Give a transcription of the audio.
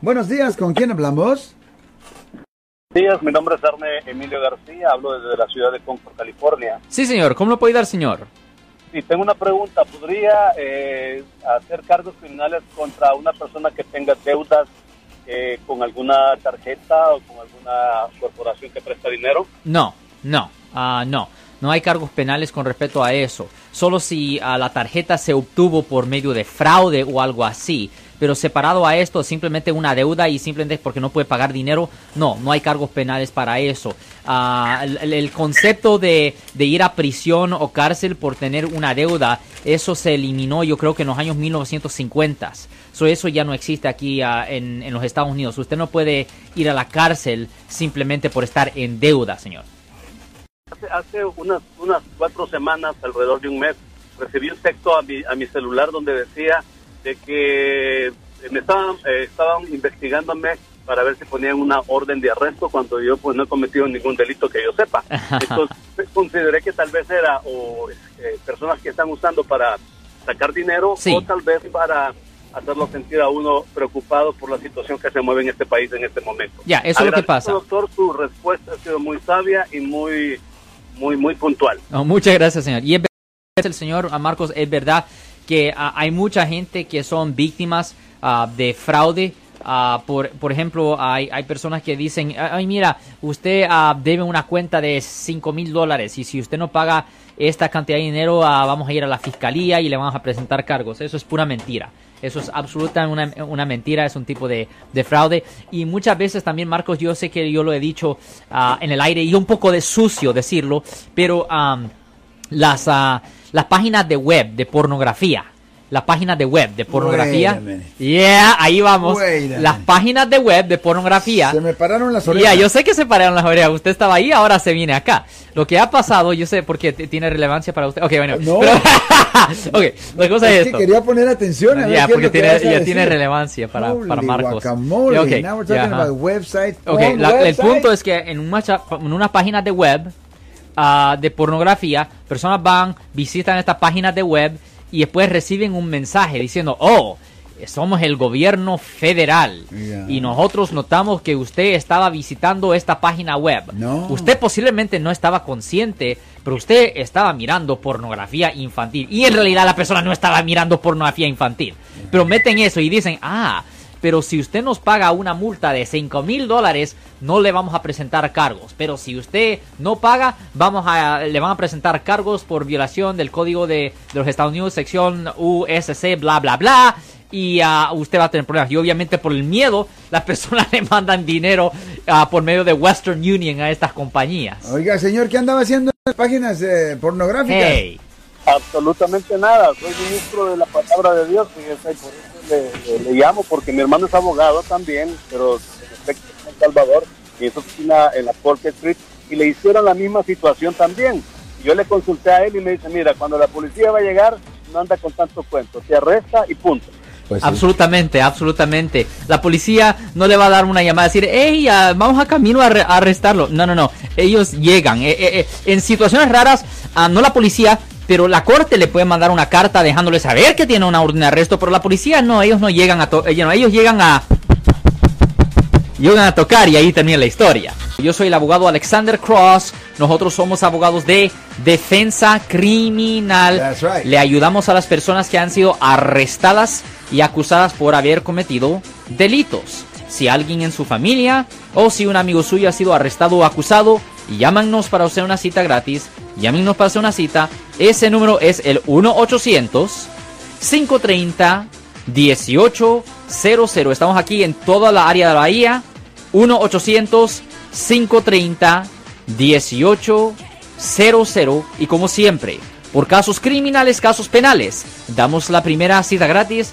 Buenos días, ¿con quién hablamos? Buenos días, mi nombre es Arne Emilio García, hablo desde la ciudad de Concord, California. Sí, señor, ¿cómo lo puede ayudar, señor? Sí, tengo una pregunta. ¿Podría eh, hacer cargos criminales contra una persona que tenga deudas eh, con alguna tarjeta o con alguna corporación que presta dinero? No, no, ah, no. No hay cargos penales con respecto a eso. Solo si ah, la tarjeta se obtuvo por medio de fraude o algo así. Pero separado a esto, simplemente una deuda y simplemente porque no puede pagar dinero, no, no hay cargos penales para eso. Ah, el, concepto de, ir a prisión o cárcel por tener una deuda, eso se eliminó yo creo que en los años 1950. So, eso ya no existe aquí ah, en, en los Estados Unidos. Usted no puede ir a la cárcel simplemente por estar en deuda, señor. Hace, hace unas, unas cuatro semanas, alrededor de un mes, recibí un texto a mi, a mi celular donde decía de que me estaban, eh, estaban investigándome para ver si ponían una orden de arresto cuando yo pues no he cometido ningún delito que yo sepa. Entonces consideré que tal vez era o eh, personas que están usando para sacar dinero Sí. o tal vez para hacerlo sentir a uno preocupado por la situación que se mueve en este país en este momento. Ya, eso es lo que pasa. doctor, su respuesta ha sido muy sabia y muy, muy, muy puntual. No, muchas gracias, señor. Y es el señor Marcos, es verdad que ah, hay mucha gente que son víctimas ah, de fraude. Ah, por, por ejemplo, hay, hay personas que dicen, ay, mira, usted debe una cuenta de 5 mil dólares y si usted no paga esta cantidad de dinero, vamos a ir a la fiscalía y le vamos a presentar cargos. Eso es pura mentira. Eso es absolutamente una, una mentira, es un tipo de, de fraude. Y muchas veces también, Marcos, yo sé que yo lo he dicho en el aire y un poco de sucio decirlo, pero am, las, ah, las páginas de web de pornografía. Las páginas de web de pornografía. Yeah, ahí vamos. Las páginas de web de pornografía. Se me pararon las Ya, orejas. yo sé que se pararon las orejas. Usted estaba ahí, ahora se viene acá. Lo que ha pasado, yo sé porque tiene relevancia para usted. Ok, bueno. No. pero- ok, la cosa es Es que esto. quería poner atención Ya, es porque tiene, ya tiene relevancia para, Holy para Marcos. guacamole. Ok, Now we're talking about websites. Ok, la- el punto es que en, una, cha- en unas páginas de web ah, de pornografía, personas van, visitan estas páginas de web y después reciben un mensaje diciendo, oh, somos el gobierno federal Ya. y nosotros notamos que usted estaba visitando esta página web. No. Usted posiblemente no estaba consciente, pero usted estaba mirando pornografía infantil y en realidad la persona no estaba mirando pornografía infantil. Pero meten eso y dicen, ah, pero si usted nos paga una multa de 5 mil dólares, no le vamos a presentar cargos. Pero si usted no paga, vamos a, le van a presentar cargos por violación del código de, de los Estados Unidos, sección USC, bla, bla, bla. Y ah, usted va a tener problemas. Y obviamente por el miedo, las personas le mandan dinero ah, por medio de Western Union a estas compañías. Oiga, señor, ¿qué andaba haciendo en las páginas eh, pornográficas? Hey. Absolutamente nada. Soy ministro de la palabra de Dios y por eso le, le- le llamo, porque mi hermano es abogado también, pero en efecto es en Salvador, y en su oficina en la Polk Street, y le hicieron la misma situación también. Yo le consulté a él y me dice, mira, cuando la policía va a llegar, no anda con tanto cuento, te arresta y punto. Pues sí. Absolutamente, absolutamente. La policía no le va a dar una llamada y decir, hey, vamos a camino a, a arrestarlo. No, no, no. Ellos llegan. Eh, eh, eh, en situaciones raras, ah, no la policía, pero la corte le puede mandar una carta dejándole saber que tiene una orden de arresto, pero la policía no, ellos no llegan a... to- ellos, llegan a... Llegan a tocar y ahí termina la historia. Yo soy el abogado Alexander Cross. Nosotros somos abogados de defensa criminal. Right. Le ayudamos a las personas que han sido arrestadas y acusadas por haber cometido delitos. Si alguien en su familia o si un amigo suyo ha sido arrestado o acusado, llámanos para hacer una cita gratis. Llámenos para hacer una cita. Ese número es el 1-800-530-1800. Estamos aquí en toda la área de la Bahía. 1-800-530-1800. Y como siempre, por casos criminales, casos penales, damos la primera cita gratis